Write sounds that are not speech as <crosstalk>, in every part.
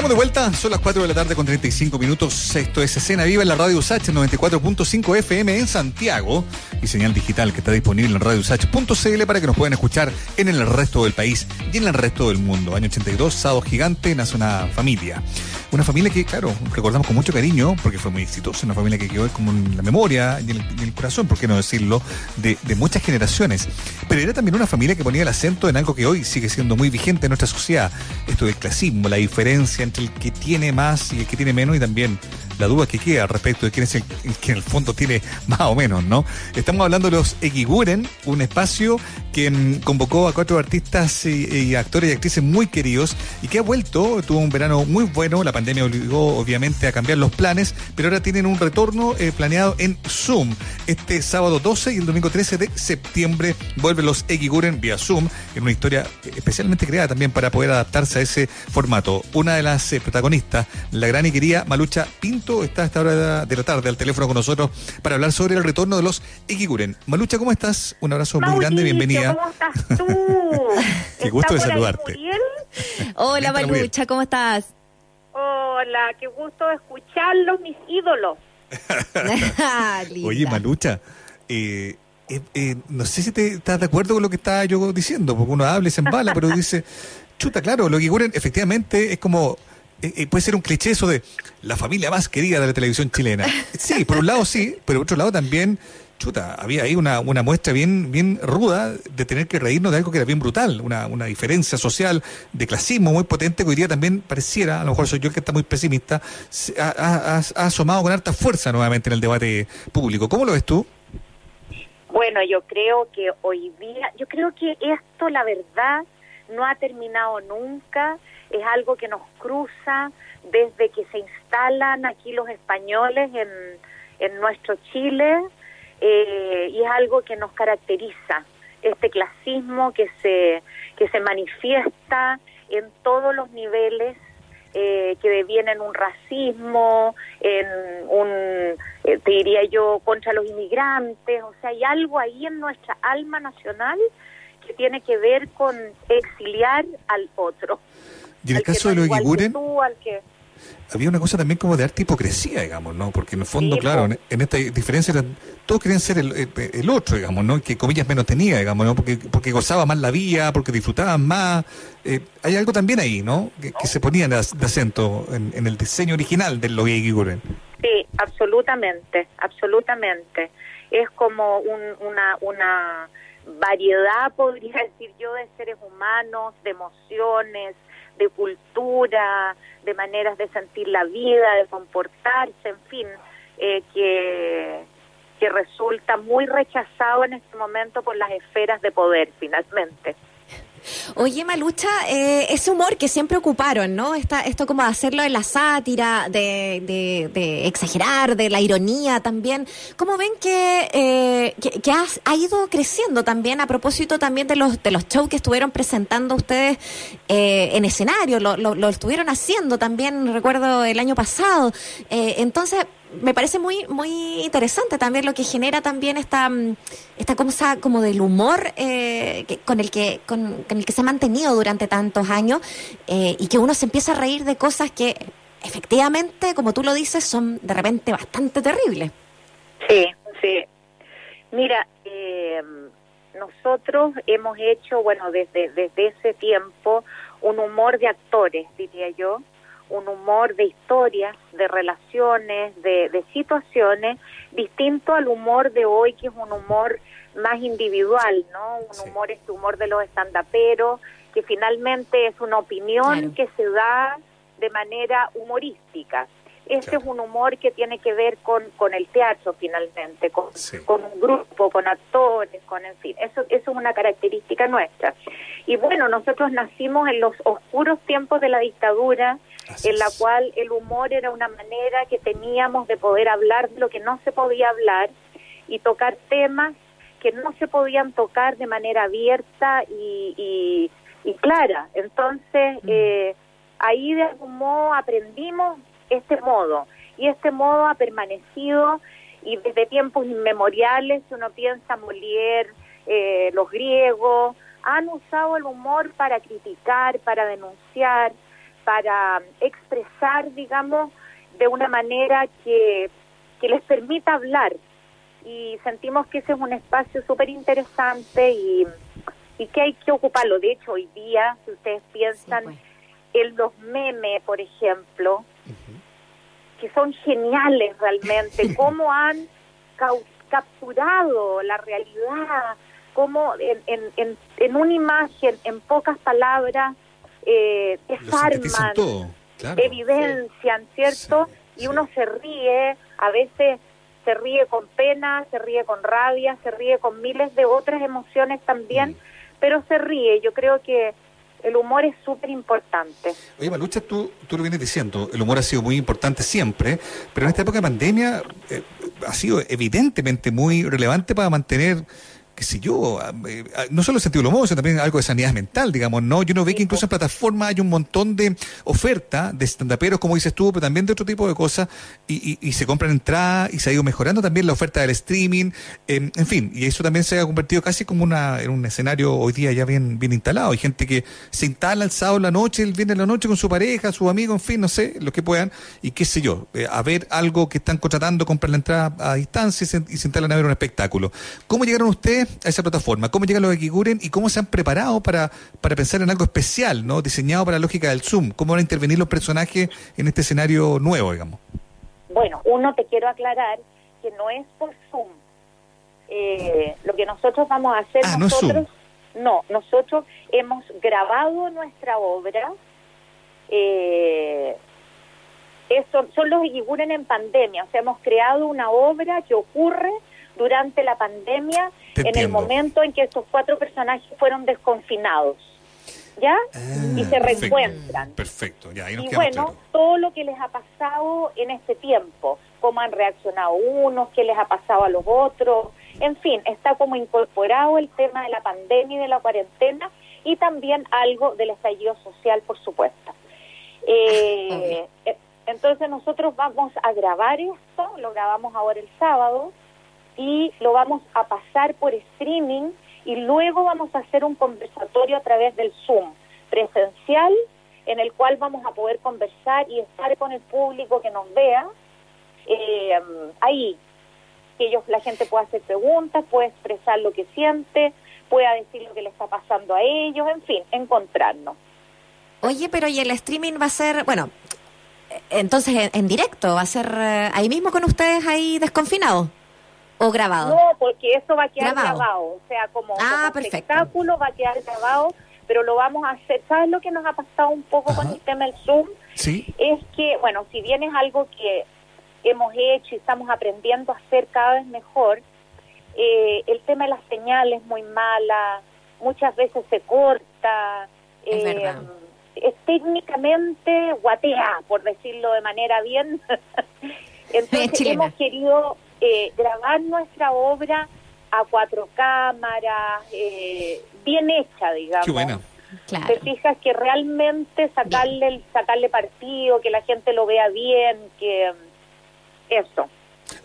Estamos de vuelta, son las 4 de la tarde con 35 minutos. Esto es Escena Viva en la Radio USACH 94.5 FM en Santiago y señal digital que está disponible en radiousach.cl para que nos puedan escuchar en el resto del país y en el resto del mundo. Año 82, Sábado Gigante, nace una familia. Una familia que, claro, recordamos con mucho cariño porque fue muy exitosa, una familia que quedó como en la memoria y en el, corazón, por qué no decirlo, de, de muchas generaciones. Pero era también una familia que ponía el acento en algo que hoy sigue siendo muy vigente en nuestra sociedad. Esto del clasismo, la diferencia entre el que tiene más y el que tiene menos y también la duda que queda respecto de quién es el, que en el fondo tiene más o menos, ¿no? Estamos hablando de los Equiguren, un espacio que mm, convocó a cuatro artistas y, actores y actrices muy queridos y que ha vuelto, tuvo un verano muy bueno, la pandemia obligó obviamente a cambiar los planes, pero ahora tienen un retorno eh, planeado en Zoom. Este sábado 12 y el domingo 13 de septiembre vuelven los Equiguren vía Zoom, en una historia especialmente creada también para poder adaptarse a ese formato. Una de las eh, protagonistas, la gran y querida Malucha Pinto, está a esta hora de la tarde al teléfono con nosotros para hablar sobre el retorno de los Ikiguren. Malucha, ¿cómo estás? Un abrazo muy grande, bienvenida. ¿Cómo estás <laughs> tú? qué gusto de saludarte. Hola Malucha, ¿cómo estás? Hola, qué gusto escucharlos, mis ídolos. <laughs> Oye, Malucha, eh, eh, eh, no sé si te estás de acuerdo con lo que estaba yo diciendo, porque uno habla y se embala, pero dice, <laughs> chuta, claro, lo que ocurre efectivamente es como eh, eh, puede ser un cliché eso de la familia más querida de la televisión chilena. <laughs> Sí, por un lado sí, pero por otro lado también, chuta, había ahí una, una muestra bien, bien ruda de tener que reírnos de algo que era bien brutal, una, una diferencia social de clasismo muy potente que hoy día también pareciera, a lo mejor soy yo el que está muy pesimista, ha, ha asomado con harta fuerza nuevamente en el debate público. ¿Cómo lo ves tú? Bueno, yo creo que hoy día, yo creo que esto, la verdad, no ha terminado nunca es algo que nos cruza desde que se instalan aquí los españoles en, en nuestro Chile eh, y es algo que nos caracteriza, este clasismo que se, que se manifiesta en todos los niveles eh, que devienen un racismo, en un, eh, diría yo, contra los inmigrantes, o sea, hay algo ahí en nuestra alma nacional que tiene que ver con exiliar al otro. Y en el caso de los Igiguren, había una cosa también como de arte hipocresía, digamos, ¿no? Porque en el fondo, claro, en, esta diferencia todos querían ser el, otro, digamos, ¿no? Que comillas menos tenía, digamos, ¿no? Porque, porque gozaba más la vida, porque disfrutaban más. Eh, hay algo también ahí, ¿no? Que, se ponía de, acento en, el diseño original de los Igiguren. Sí, absolutamente, absolutamente. Es como una, una variedad, podría decir yo, de seres humanos, de emociones, de cultura, de maneras de sentir la vida, de comportarse, en fin, eh, que, que resulta muy rechazado en este momento por las esferas de poder, finalmente. Oye, Malucha, eh, ese humor que siempre ocuparon, ¿no? Esta, esto como de hacerlo en la sátira, de, de, exagerar, de la ironía también. ¿Cómo ven que, eh, que, ha, ido creciendo también a propósito también de los, de los shows que estuvieron presentando ustedes eh, en escenario? Lo, lo, lo, estuvieron haciendo también, recuerdo, el año pasado. Eh, entonces, me parece muy muy interesante también lo que genera también esta mm, esta cosa como del humor eh, con el que con, el que se ha mantenido durante tantos años eh, y que uno se empieza a reír de cosas que efectivamente como tú lo dices son de repente bastante terribles. Sí sí. Mira eh, nosotros hemos hecho bueno desde desde ese tiempo un humor de actores diría yo un humor de historias, de relaciones, de, situaciones, distinto al humor de hoy, que es un humor más individual, ¿no? Un humor, este humor de los estandaperos, que finalmente es una opinión que se da de manera humorística. Este es un humor que tiene que ver con, con el teatro finalmente, con, con un grupo, con actores, con en fin. Eso, eso es una característica nuestra. Y bueno, nosotros nacimos en los oscuros tiempos de la dictadura, en la cual el humor era una manera que teníamos de poder hablar de lo que no se podía hablar y tocar temas que no se podían tocar de manera abierta y, y, clara. Entonces, eh, ahí de algún modo aprendimos este modo y este modo ha permanecido y desde tiempos inmemoriales, uno piensa Molière, eh, los griegos, han usado el humor para criticar, para denunciar, para expresar, digamos, de una manera que, que les permita hablar. Y sentimos que ese es un espacio súper interesante y, y que hay que ocuparlo. De hecho, hoy día, si ustedes piensan pues. en los memes, por ejemplo, que son geniales realmente, <laughs> cómo han capturado la realidad, cómo en, en, en, en una imagen, en pocas palabras, eh, desarman, todo. Claro. evidencian, ¿cierto? Sí, y sí. uno se ríe, a veces se ríe con pena, se ríe con rabia, se ríe con miles de otras emociones también, Mm. pero se ríe. Yo creo que el humor es súper importante. Oye, Malucha, tú, tú lo vienes diciendo, el humor ha sido muy importante siempre, pero en esta época de pandemia eh, ha sido evidentemente muy relevante para mantener, qué sé yo, ah, eh, ah, no solo el sentido del humor, sino también algo de sanidad mental, digamos, ¿no? Yo no ve que incluso en plataformas hay un montón de oferta de estandaperos, como dices tú, pero también de otro tipo de cosas, y, y- y se compran entradas, y se ha ido mejorando también la oferta del streaming, eh, en fin, y eso también se ha convertido casi como una, en un escenario hoy día ya bien, bien instalado. Hay gente que se instala el sábado en la noche, el viernes en la noche con su pareja, su amigo, en fin, no sé, lo que puedan, y qué sé yo, eh, a ver algo que están contratando, compran la entrada a distancia y se, y se instalan a ver un espectáculo. ¿Cómo llegaron ustedes a esa plataforma? ¿Cómo llegan los Equiguren y cómo se han preparado para, para pensar en algo especial, ¿no? Diseñado para la lógica del Zoom. ¿Cómo van a intervenir los personajes en este escenario nuevo, digamos? Bueno, uno te quiero aclarar que no es por Zoom. Eh, lo que nosotros vamos a hacer Ah, no nosotros, no, nosotros hemos grabado nuestra obra. Eh, eso, son los Iguren en pandemia, o sea, hemos creado una obra que ocurre durante la pandemia, Te en el momento en que estos cuatro personajes fueron desconfinados, ¿ya? y se Ah, perfecto. reencuentran. Perfecto, ya, ahí nos Y bueno, todo lo que les ha pasado en este tiempo, cómo han reaccionado unos, qué les ha pasado a los otros, en fin, está como incorporado el tema de la pandemia y de la cuarentena y también algo del estallido social, por supuesto. Eh, eh, entonces nosotros vamos a grabar esto, lo grabamos ahora el sábado y lo vamos a pasar por streaming y luego vamos a hacer un conversatorio a través del Zoom presencial en el cual vamos a poder conversar y estar con el público que nos vea. Eh, ahí que ellos la gente pueda hacer preguntas puede expresar lo que siente pueda decir lo que le está pasando a ellos en fin encontrarnos. Oye, pero ¿y el streaming va a ser, bueno, entonces en, en directo, va a ser eh, ahí mismo con ustedes ahí desconfinados o grabado? No, porque eso va a quedar Grabado. grabado. O sea, como, Ah, como espectáculo va a quedar grabado, pero lo vamos a hacer. ¿Sabes lo que nos ha pasado un poco con el tema del Zoom? Sí, Es que, bueno, si bien es algo que hemos hecho y estamos aprendiendo a hacer cada vez mejor, eh, el tema de las señales es muy mala, muchas veces se corta. Es eh, verdad. es técnicamente guatea, por decirlo de manera bien. <laughs> Entonces hemos querido eh, grabar nuestra obra a cuatro cámaras, eh, bien hecha, digamos. qué buena. Claro. Te fijas que realmente sacarle el- sacarle partido, que la gente lo vea bien, que mm, eso.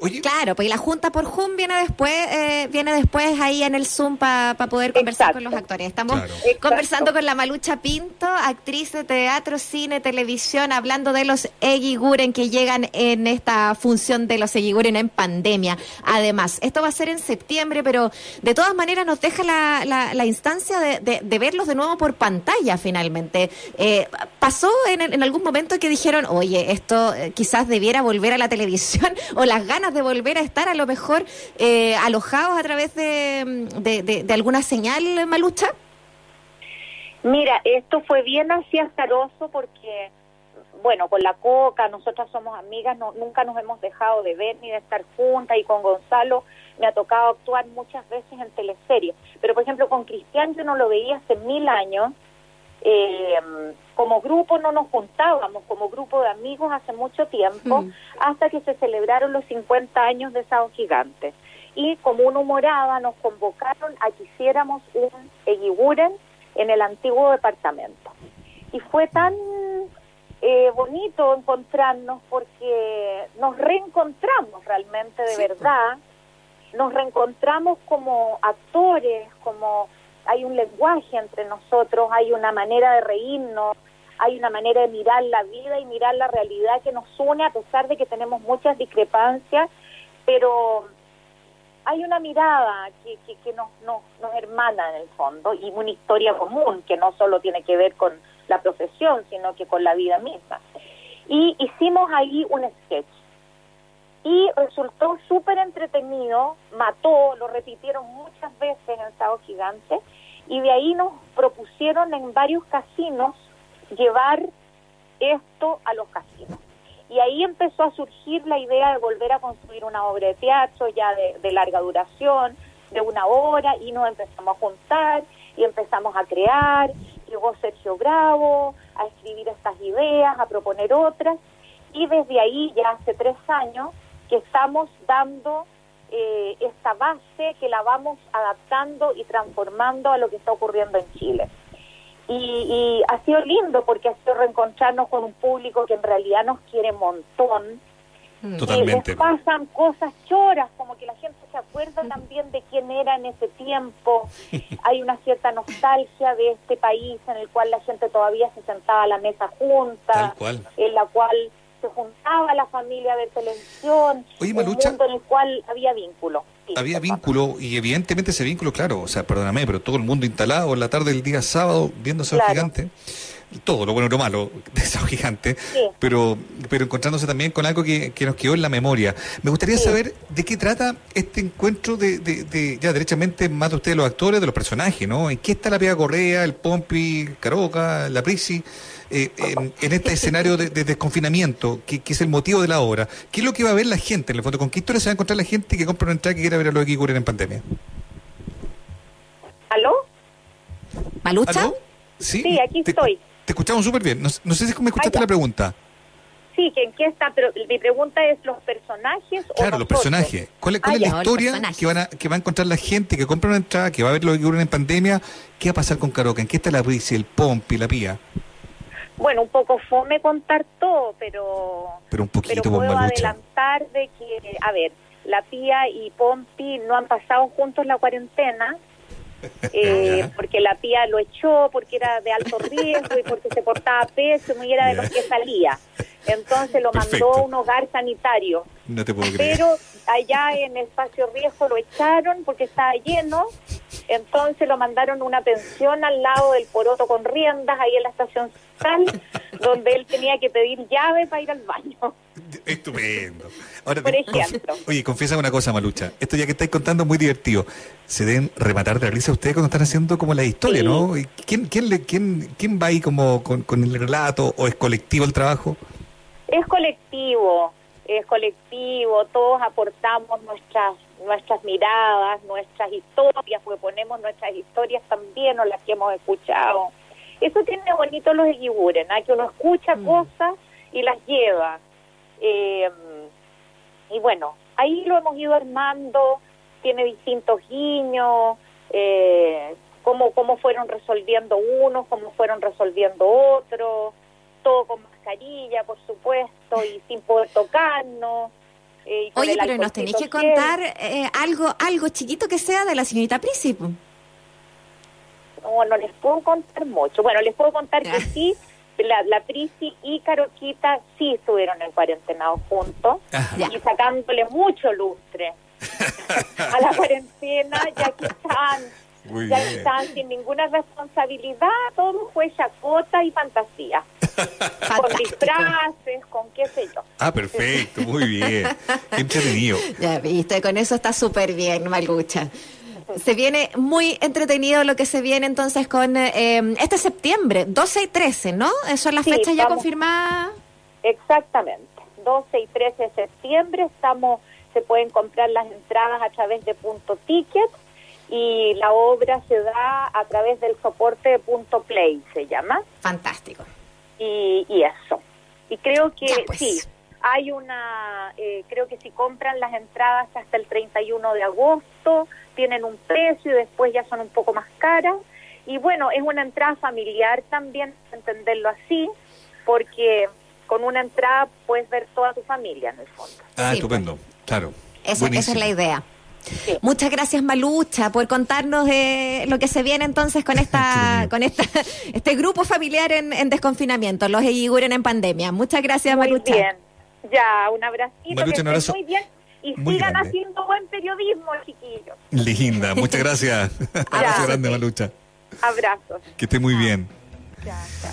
Oye, Claro, pues y la junta por Zoom viene después, eh, viene después ahí en el Zoom para poder conversar Exacto. con los actores. Estamos Claro. Exacto. conversando con la Malucha Pinto, actriz de teatro, cine, televisión, hablando de los Eguiguren que llegan en esta función de los Eguiguren en pandemia. Además, esto va a ser en septiembre, pero de todas maneras nos deja la, la- la instancia de, de- de verlos de nuevo por pantalla finalmente. Eh, ¿Pasó en, en algún momento que dijeron, oye, esto eh, quizás debiera volver a la televisión <laughs> o las ganas de volver a estar a lo mejor eh, alojados a través de, de, alguna señal, Malucha? Mira, esto fue bien así azaroso porque, bueno, con la Coca, nosotras somos amigas, no, nunca nos hemos dejado de ver ni de estar juntas y con Gonzalo me ha tocado actuar muchas veces en teleseries. Pero, por ejemplo, con Cristian yo no lo veía hace mil años. Eh, como grupo no nos juntábamos, como grupo de amigos hace mucho tiempo, Mm. hasta que se celebraron los 50 años de Sao Gigante. Y como una humorada nos convocaron a que hiciéramos un Eguiguren en el antiguo departamento. Y fue tan eh, bonito encontrarnos porque nos reencontramos realmente de Sí, verdad, nos reencontramos como actores, como hay un lenguaje entre nosotros, hay una manera de reírnos, hay una manera de mirar la vida y mirar la realidad que nos une a pesar de que tenemos muchas discrepancias, pero hay una mirada que, que, nos, nos, nos hermana en el fondo y una historia común que no solo tiene que ver con la profesión, sino que con la vida misma. Y hicimos ahí un sketch. Y resultó súper entretenido, mató, lo repitieron muchas veces en Estado Gigante, y de ahí nos propusieron en varios casinos llevar esto a los casinos. Y ahí empezó a surgir la idea de volver a construir una obra de teatro ya de, larga duración, de una hora, y nos empezamos a juntar y empezamos a crear. Llegó Sergio Bravo a escribir estas ideas, a proponer otras, y desde ahí, ya hace tres años, que estamos dando eh, esta base, que la vamos adaptando y transformando a lo que está ocurriendo en Chile. Y, ha sido lindo porque ha sido reencontrarnos con un público que en realidad nos quiere un montón. Mm. Totalmente. Y pasan cosas choras, como que la gente se acuerda también de quién era en ese tiempo. <laughs> Hay una cierta nostalgia de este país en el cual la gente todavía se sentaba a la mesa junta, en la cual se juntaba la familia de televisión, un mundo en el cual había vínculo. Había vínculo y evidentemente ese vínculo, claro, o sea, perdóname, pero todo el mundo instalado en la tarde del día sábado viendo Sao Gigante, todo lo bueno y lo malo de Sao Gigante, pero, pero encontrándose también con algo que, nos quedó en la memoria. Me gustaría saber de qué trata este encuentro de, de, ya derechamente más de ustedes los actores, de los personajes, ¿no? ¿En qué está la Pia Correa, el Pompi, Caroca, la Prisi? Eh, en, este escenario de, desconfinamiento, que, es el motivo de la obra, ¿qué es lo que va a ver la gente en el fondo? ¿Con qué historia se va a encontrar la gente que compra una entrada que quiera ver a los que ocurren en pandemia? ¿Aló? ¿Malucha? Sí, aquí estoy. Te escuchamos súper bien. No, sé si me escuchaste la pregunta. Sí, que en qué está, pero mi pregunta es los personajes. Claro, los personajes. ¿Cuál, es ah, la historia que, van a, que va a encontrar la gente que compra una entrada, que va a ver lo que ocurre en pandemia? ¿Qué va a pasar con Caroca? ¿En qué está la Brisi, el Pompi, la Pía? Bueno, un poco fome contar todo, pero, pero, un poquito pero puedo adelantar de que, a ver, la Pía y Pompi no han pasado juntos la cuarentena, <laughs> eh, porque la Pía lo echó, porque era de alto riesgo y porque se portaba pésimo y era de los que salía. Entonces lo mandó a un hogar sanitario. No te puedo creer. Pero allá en espacio riesgo lo echaron porque estaba lleno entonces lo mandaron a una pensión al lado del poroto con riendas, ahí en la estación donde él tenía que pedir llave para ir al baño. Estupendo. Ahora, Por ejemplo. oye, confiesa una cosa, Malucha. Esto ya que estáis contando es muy divertido. Se deben rematar de risa ustedes cuando están haciendo como la historia, ¿no? ¿Quién, quién, le, quién, ¿Quién va ahí como con, con el relato o es colectivo el trabajo? Es colectivo, es colectivo. Todos aportamos nuestras nuestras miradas, nuestras historias, porque ponemos nuestras historias también o las que hemos escuchado. Eso tiene bonito los equibures, que uno escucha mm. cosas y las lleva. Eh, y bueno, ahí lo hemos ido armando, tiene distintos guiños, eh, cómo, cómo fueron resolviendo unos, cómo fueron resolviendo otros, todo con mascarilla, por supuesto, y sin poder tocarnos. Eh, Oye, pero nos tenéis que contar eh, algo algo chiquito que sea de la señorita Prisi. No, no les puedo contar mucho. Bueno, les puedo contar que sí, la, la Prisi y Caroquita sí estuvieron en cuarentenado juntos y sacándole mucho lustre <laughs> a la cuarentena, ya que están, ya están sin ninguna responsabilidad, todo fue chacota y fantasía <laughs> con disfraces, con qué sé yo. Ah, perfecto, muy bien. Qué <laughs> entretenido. Ya viste, con eso está súper bien, Malucha. Se viene muy entretenido lo que se viene entonces con eh, este septiembre, 12 y 13, ¿no? Son las fechas ya confirmadas. Exactamente, 12 y 13 de septiembre estamos, se pueden comprar las entradas a través de punto ticket y la obra se da a través del soporte de punto play, se llama. Fantástico y, y eso. Y creo que pues. sí, hay una, eh, creo que si compran las entradas hasta el 31 de agosto, tienen un precio y después ya son un poco más caras. Y bueno, es una entrada familiar también, entenderlo así, porque con una entrada puedes ver toda tu familia en el fondo. Ah, estupendo, claro. esa es la idea. Sí. Muchas gracias Malucha por contarnos de lo que se viene entonces con esta, <laughs> con esta, <laughs> este grupo familiar en, en desconfinamiento, los Eiguren en pandemia. Muchas gracias Muy Malucha. bien. Ya, un abracito. Malucha, que un abrazo Muy bien. Y muy sigan grande. haciendo buen periodismo, chiquillos. Linda, muchas gracias. <laughs> Abrazo grande. Malucha. Abrazos. Que esté muy bien. Ya, ya.